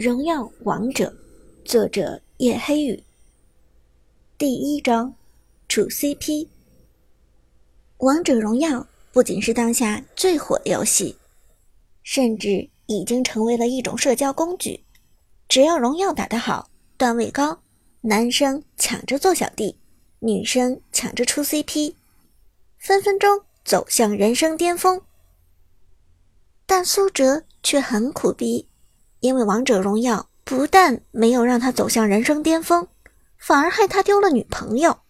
荣耀王者，作者叶黑羽。第一章，处 CP。王者荣耀不仅是当下最火的游戏，甚至已经成为了一种社交工具。只要荣耀打得好，段位高，男生抢着做小弟，女生抢着出 CP，分分钟走向人生巅峰。但苏哲却很苦逼。因为王者荣耀不但没有让他走向人生巅峰，反而害他丢了女朋友。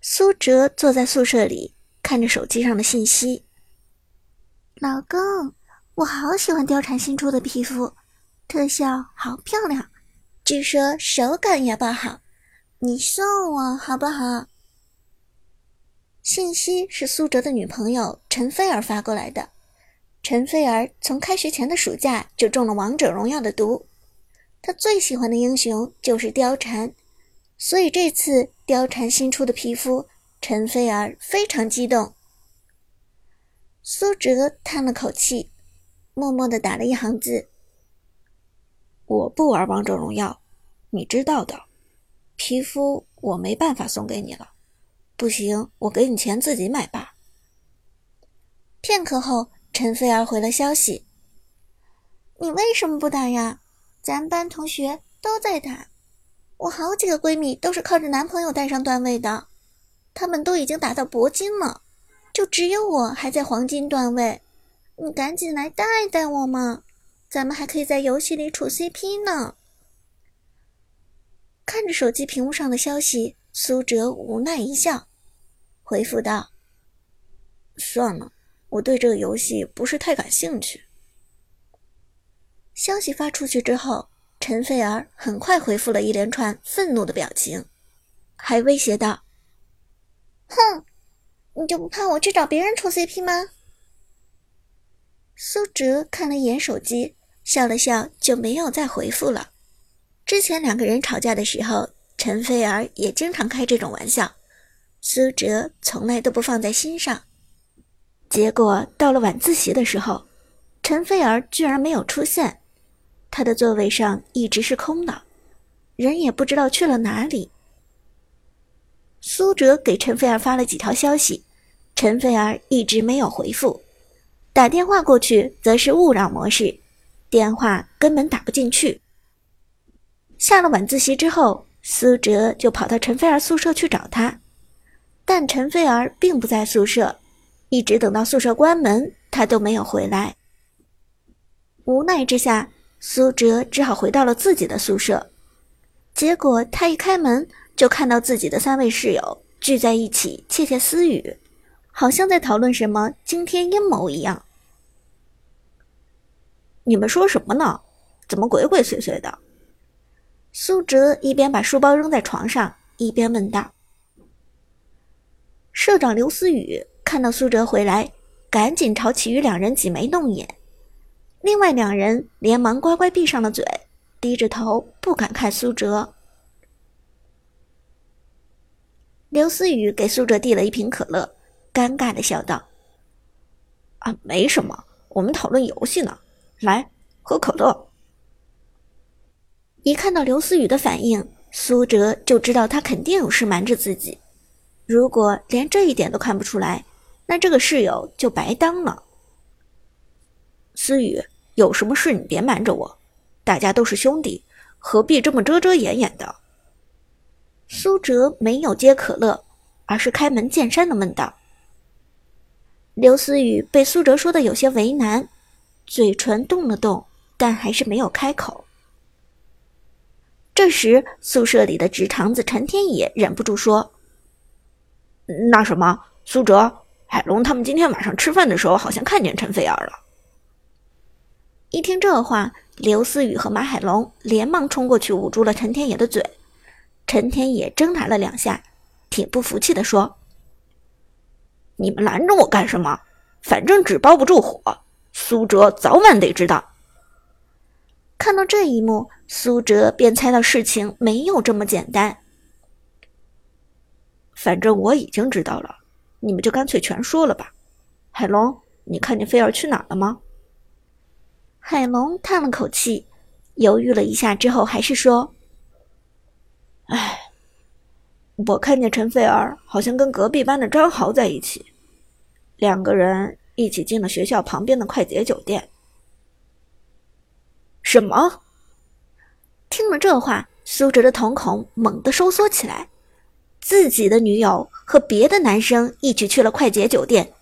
苏哲坐在宿舍里，看着手机上的信息：“老公，我好喜欢貂蝉新出的皮肤，特效好漂亮，据说手感也不好，你送我好不好？”信息是苏哲的女朋友陈菲儿发过来的。陈菲儿从开学前的暑假就中了王者荣耀的毒，她最喜欢的英雄就是貂蝉，所以这次貂蝉新出的皮肤，陈菲儿非常激动。苏哲叹了口气，默默的打了一行字：“我不玩王者荣耀，你知道的。皮肤我没办法送给你了，不行，我给你钱自己买吧。”片刻后。陈菲儿回了消息：“你为什么不打呀？咱班同学都在打，我好几个闺蜜都是靠着男朋友带上段位的，她们都已经打到铂金了，就只有我还在黄金段位。你赶紧来带带我嘛，咱们还可以在游戏里处 CP 呢。”看着手机屏幕上的消息，苏哲无奈一笑，回复道：“算了。”我对这个游戏不是太感兴趣。消息发出去之后，陈菲儿很快回复了一连串愤怒的表情，还威胁道：“哼，你就不怕我去找别人处 CP 吗？”苏哲看了一眼手机，笑了笑，就没有再回复了。之前两个人吵架的时候，陈菲儿也经常开这种玩笑，苏哲从来都不放在心上。结果到了晚自习的时候，陈菲儿居然没有出现，她的座位上一直是空的，人也不知道去了哪里。苏哲给陈菲儿发了几条消息，陈菲儿一直没有回复，打电话过去则是勿扰模式，电话根本打不进去。下了晚自习之后，苏哲就跑到陈菲儿宿舍去找她，但陈菲儿并不在宿舍。一直等到宿舍关门，他都没有回来。无奈之下，苏哲只好回到了自己的宿舍。结果他一开门，就看到自己的三位室友聚在一起窃窃私语，好像在讨论什么惊天阴谋一样。你们说什么呢？怎么鬼鬼祟祟的？苏哲一边把书包扔在床上，一边问道：“社长刘思雨。”看到苏哲回来，赶紧朝其余两人挤眉弄眼，另外两人连忙乖乖闭上了嘴，低着头不敢看苏哲。刘思雨给苏哲递了一瓶可乐，尴尬的笑道：“啊，没什么，我们讨论游戏呢，来喝可乐。”一看到刘思雨的反应，苏哲就知道他肯定有事瞒着自己。如果连这一点都看不出来，那这个室友就白当了。思雨，有什么事你别瞒着我，大家都是兄弟，何必这么遮遮掩掩的？苏哲没有接可乐，而是开门见山的问道。刘思雨被苏哲说的有些为难，嘴唇动了动，但还是没有开口。这时，宿舍里的直肠子陈天野忍不住说：“那什么，苏哲。”海龙他们今天晚上吃饭的时候，好像看见陈菲儿了。一听这话，刘思雨和马海龙连忙冲过去捂住了陈天野的嘴。陈天野挣扎了两下，挺不服气的说：“你们拦着我干什么？反正纸包不住火，苏哲早晚得知道。”看到这一幕，苏哲便猜到事情没有这么简单。反正我已经知道了。你们就干脆全说了吧，海龙，你看见菲儿去哪了吗？海龙叹了口气，犹豫了一下之后，还是说：“哎，我看见陈菲儿好像跟隔壁班的张豪在一起，两个人一起进了学校旁边的快捷酒店。”什么？听了这话，苏哲的瞳孔猛地收缩起来。自己的女友和别的男生一起去了快捷酒店，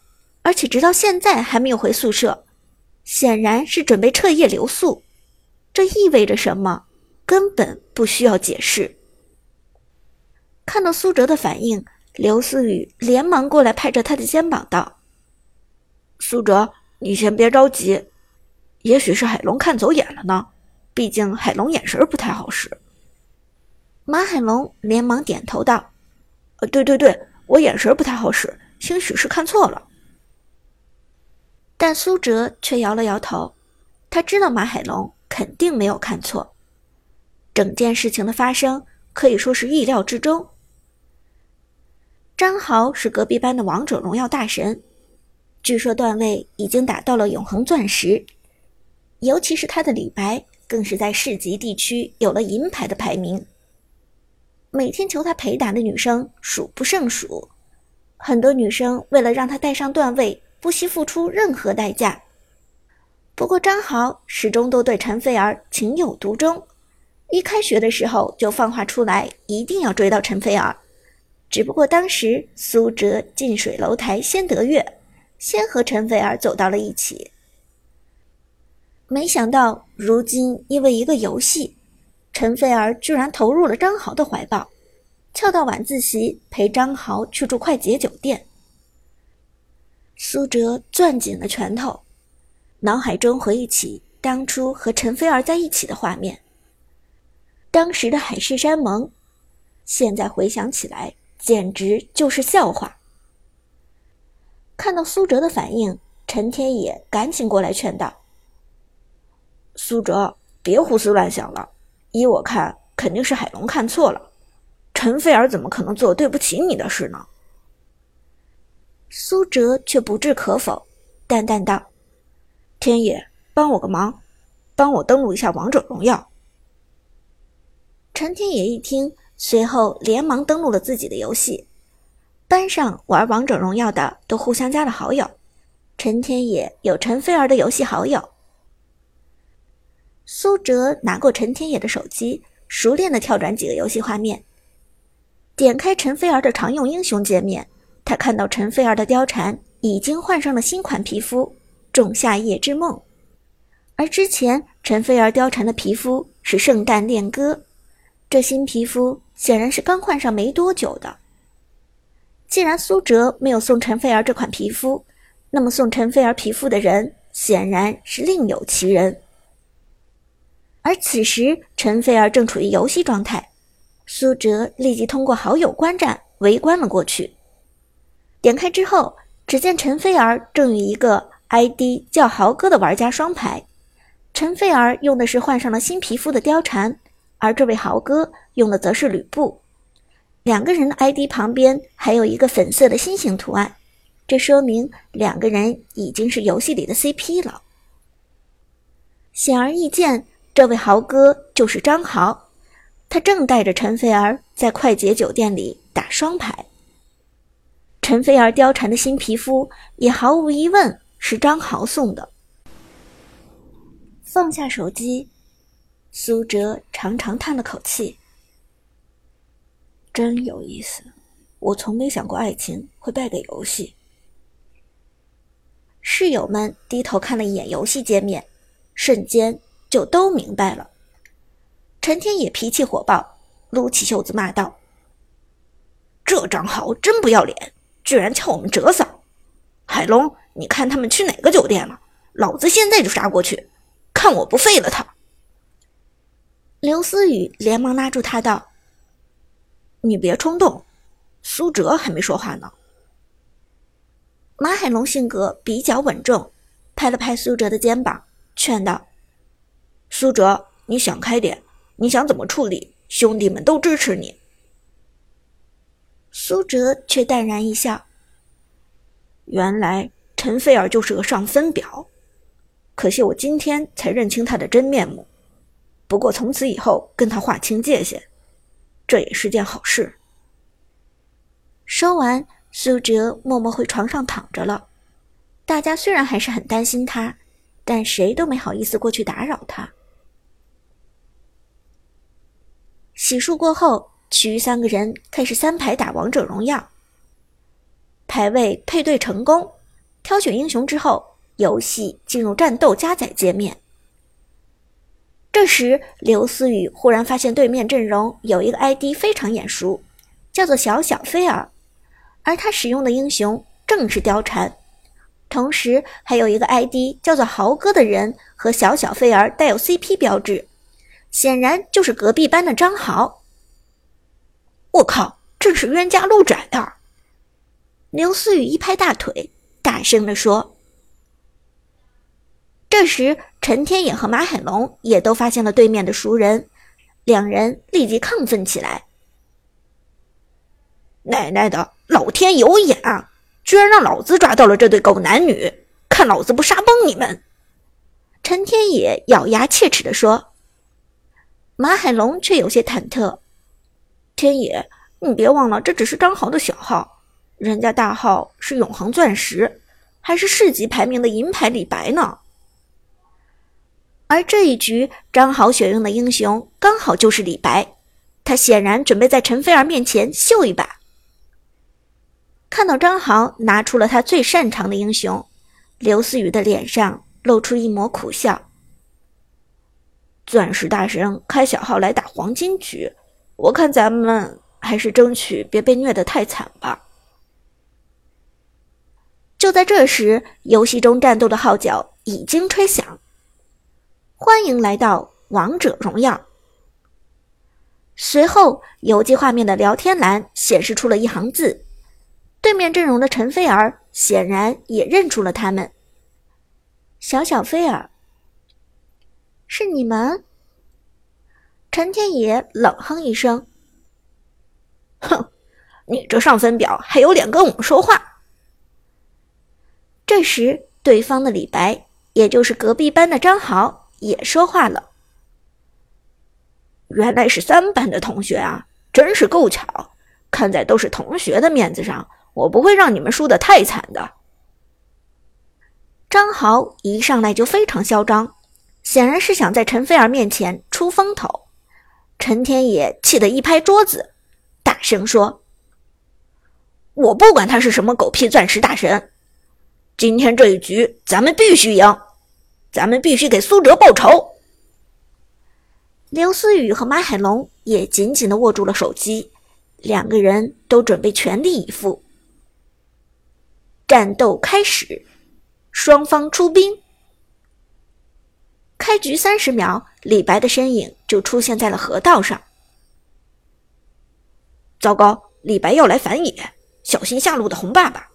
而且直到现在还没有回宿舍。显然是准备彻夜留宿，这意味着什么？根本不需要解释。看到苏哲的反应，刘思雨连忙过来拍着他的肩膀道：“苏哲，你先别着急，也许是海龙看走眼了呢。毕竟海龙眼神不太好使。”马海龙连忙点头道：“呃，对对对，我眼神不太好使，兴许是看错了。”但苏哲却摇了摇头，他知道马海龙肯定没有看错。整件事情的发生可以说是意料之中。张豪是隔壁班的王者荣耀大神，据说段位已经打到了永恒钻石，尤其是他的李白，更是在市级地区有了银牌的排名。每天求他陪打的女生数不胜数，很多女生为了让他带上段位。不惜付出任何代价。不过张豪始终都对陈菲儿情有独钟，一开学的时候就放话出来，一定要追到陈菲儿。只不过当时苏哲近水楼台先得月，先和陈菲儿走到了一起。没想到如今因为一个游戏，陈菲儿居然投入了张豪的怀抱，翘到晚自习陪张豪去住快捷酒店。苏哲攥紧了拳头，脑海中回忆起当初和陈菲儿在一起的画面。当时的海誓山盟，现在回想起来简直就是笑话。看到苏哲的反应，陈天野赶紧过来劝道：“苏哲，别胡思乱想了。依我看，肯定是海龙看错了。陈菲儿怎么可能做对不起你的事呢？”苏哲却不置可否，淡淡道：“天野，帮我个忙，帮我登录一下王者荣耀。”陈天野一听，随后连忙登录了自己的游戏。班上玩王者荣耀的都互相加了好友，陈天野有陈菲儿的游戏好友。苏哲拿过陈天野的手机，熟练的跳转几个游戏画面，点开陈菲儿的常用英雄界面。他看到陈菲儿的貂蝉已经换上了新款皮肤“仲夏夜之梦”，而之前陈菲儿貂蝉的皮肤是“圣诞恋歌”，这新皮肤显然是刚换上没多久的。既然苏哲没有送陈菲儿这款皮肤，那么送陈菲儿皮肤的人显然是另有其人。而此时陈菲儿正处于游戏状态，苏哲立即通过好友观战围观了过去。点开之后，只见陈菲儿正与一个 ID 叫豪哥的玩家双排。陈菲儿用的是换上了新皮肤的貂蝉，而这位豪哥用的则是吕布。两个人的 ID 旁边还有一个粉色的心形图案，这说明两个人已经是游戏里的 CP 了。显而易见，这位豪哥就是张豪，他正带着陈菲儿在快捷酒店里打双排。陈菲儿貂蝉的新皮肤也毫无疑问是张豪送的。放下手机，苏哲长长叹了口气：“真有意思，我从没想过爱情会败给游戏。”室友们低头看了一眼游戏界面，瞬间就都明白了。陈天野脾气火爆，撸起袖子骂道：“这张豪真不要脸！”居然撬我们哲嫂，海龙，你看他们去哪个酒店了？老子现在就杀过去，看我不废了他！刘思雨连忙拉住他道：“你别冲动，苏哲还没说话呢。”马海龙性格比较稳重，拍了拍苏哲的肩膀，劝道：“苏哲，你想开点，你想怎么处理，兄弟们都支持你。”苏哲却淡然一笑：“原来陈菲儿就是个上分表。”可惜我今天才认清他的真面目。不过从此以后跟他划清界限，这也是件好事。说完，苏哲默默回床上躺着了。大家虽然还是很担心他，但谁都没好意思过去打扰他。洗漱过后，其余三个人开始三排打王者荣耀。排位配对成功，挑选英雄之后，游戏进入战斗加载界面。这时，刘思雨忽然发现对面阵容有一个 ID 非常眼熟，叫做小小菲儿，而他使用的英雄正是貂蝉。同时，还有一个 ID 叫做豪哥的人和小小菲儿带有 CP 标志，显然就是隔壁班的张豪。我靠，这是冤家路窄啊！刘思雨一拍大腿，大声地说。这时，陈天野和马海龙也都发现了对面的熟人，两人立即亢奋起来。奶奶的，老天有眼啊！居然让老子抓到了这对狗男女，看老子不杀崩你们！陈天野咬牙切齿地说。马海龙却有些忐忑：“天野，你别忘了，这只是张豪的小号，人家大号是永恒钻石，还是市级排名的银牌李白呢。”而这一局，张豪选用的英雄刚好就是李白，他显然准备在陈菲儿面前秀一把。看到张豪拿出了他最擅长的英雄，刘思雨的脸上露出一抹苦笑。钻石大神开小号来打黄金局，我看咱们还是争取别被虐得太惨吧。就在这时，游戏中战斗的号角已经吹响。欢迎来到王者荣耀。随后，游戏画面的聊天栏显示出了一行字，对面阵容的陈菲儿显然也认出了他们。小小菲儿，是你们？陈天野冷哼一声：“哼，你这上分表还有脸跟我们说话？”这时，对方的李白，也就是隔壁班的张豪。也说话了。原来是三班的同学啊，真是够巧。看在都是同学的面子上，我不会让你们输得太惨的。张豪一上来就非常嚣张，显然是想在陈菲儿面前出风头。陈天野气得一拍桌子，大声说：“我不管他是什么狗屁钻石大神，今天这一局咱们必须赢。”咱们必须给苏哲报仇。刘思雨和马海龙也紧紧的握住了手机，两个人都准备全力以赴。战斗开始，双方出兵。开局三十秒，李白的身影就出现在了河道上。糟糕，李白要来反野，小心下路的红爸爸。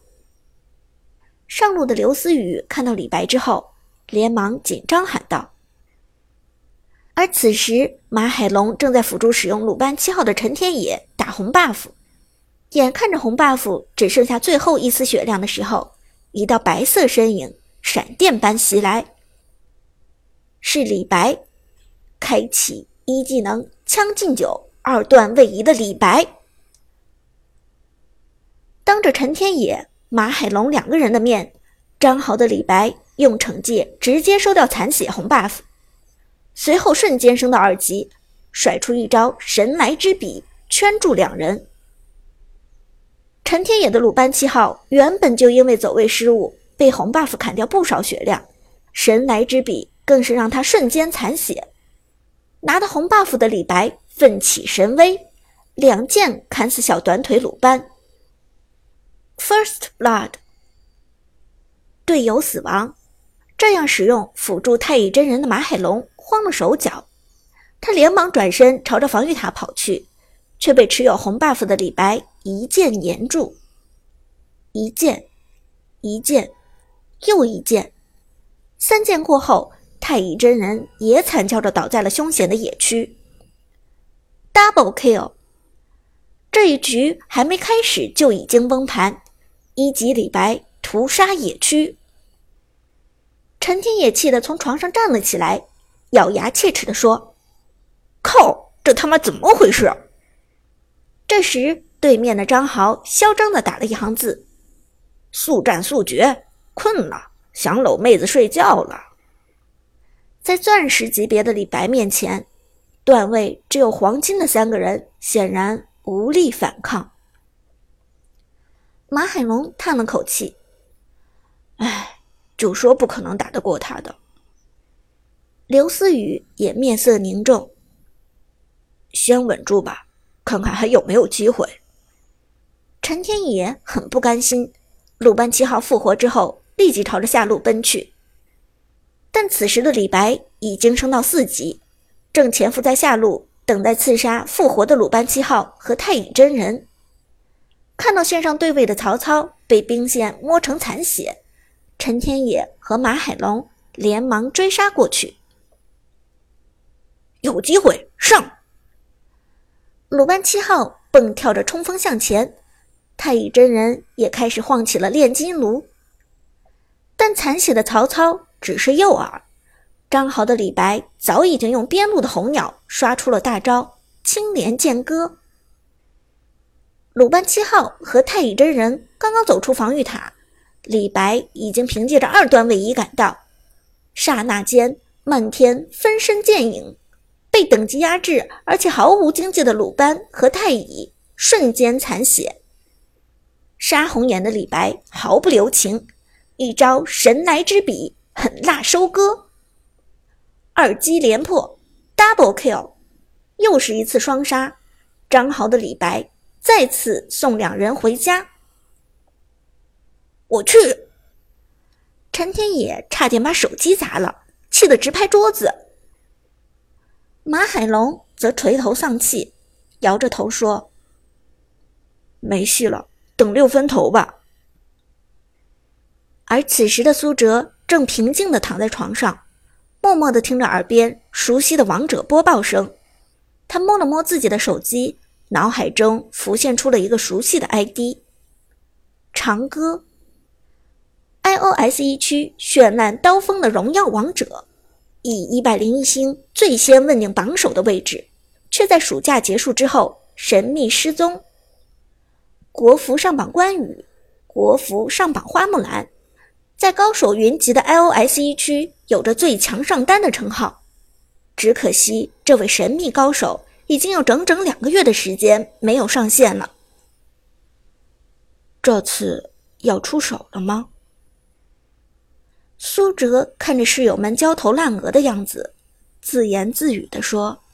上路的刘思雨看到李白之后。连忙紧张喊道。而此时，马海龙正在辅助使用鲁班七号的陈天野打红 buff，眼看着红 buff 只剩下最后一丝血量的时候，一道白色身影闪电般袭来，是李白，开启一技能将进酒，二段位移的李白，当着陈天野、马海龙两个人的面，张豪的李白。用惩戒直接收掉残血红 buff，随后瞬间升到二级，甩出一招神来之笔圈住两人。陈天野的鲁班七号原本就因为走位失误被红 buff 砍掉不少血量，神来之笔更是让他瞬间残血。拿到红 buff 的李白奋起神威，两剑砍死小短腿鲁班。First blood，队友死亡。这样使用辅助太乙真人的马海龙慌了手脚，他连忙转身朝着防御塔跑去，却被持有红 buff 的李白一剑粘住。一剑，一剑，又一剑，三剑过后，太乙真人也惨叫着倒在了凶险的野区。Double kill，这一局还没开始就已经崩盘，一级李白屠杀野区。陈天野气得从床上站了起来，咬牙切齿地说：“靠，这他妈怎么回事？”这时，对面的张豪嚣张地打了一行字：“速战速决，困了，想搂妹子睡觉了。”在钻石级别的李白面前，段位只有黄金的三个人显然无力反抗。马海龙叹了口气：“唉，就说不可能打得过他的。”刘思雨也面色凝重：“先稳住吧，看看还有没有机会。”陈天野很不甘心，鲁班七号复活之后，立即朝着下路奔去。但此时的李白已经升到四级，正潜伏在下路等待刺杀复活的鲁班七号和太乙真人。看到线上对位的曹操被兵线摸成残血，陈天野和马海龙连忙追杀过去。有机会上！鲁班七号蹦跳着冲锋向前，太乙真人也开始晃起了炼金炉。但残血的曹操。只是诱饵，张豪的李白早已经用边路的红鸟刷出了大招青莲剑歌。鲁班七号和太乙真人刚刚走出防御塔，李白已经凭借着二段位移赶到，刹那间漫天分身剑影，被等级压制而且毫无经济的鲁班和太乙瞬间残血。杀红眼的李白毫不留情，一招神来之笔。狠辣收割，二击连破，double kill，又是一次双杀。张豪的李白再次送两人回家。我去！陈天野差点把手机砸了，气得直拍桌子。马海龙则垂头丧气，摇着头说：“没戏了，等六分头吧。”而此时的苏哲。正平静地躺在床上，默默地听着耳边熟悉的王者播报声。他摸了摸自己的手机，脑海中浮现出了一个熟悉的 ID：长歌。iOS 一区绚烂刀锋的荣耀王者，以一百零一星最先问鼎榜首的位置，却在暑假结束之后神秘失踪。国服上榜关羽，国服上榜花木兰。在高手云集的 iOS 一区，有着最强上单的称号。只可惜，这位神秘高手已经有整整两个月的时间没有上线了。这次要出手了吗？苏哲看着室友们焦头烂额的样子，自言自语地说。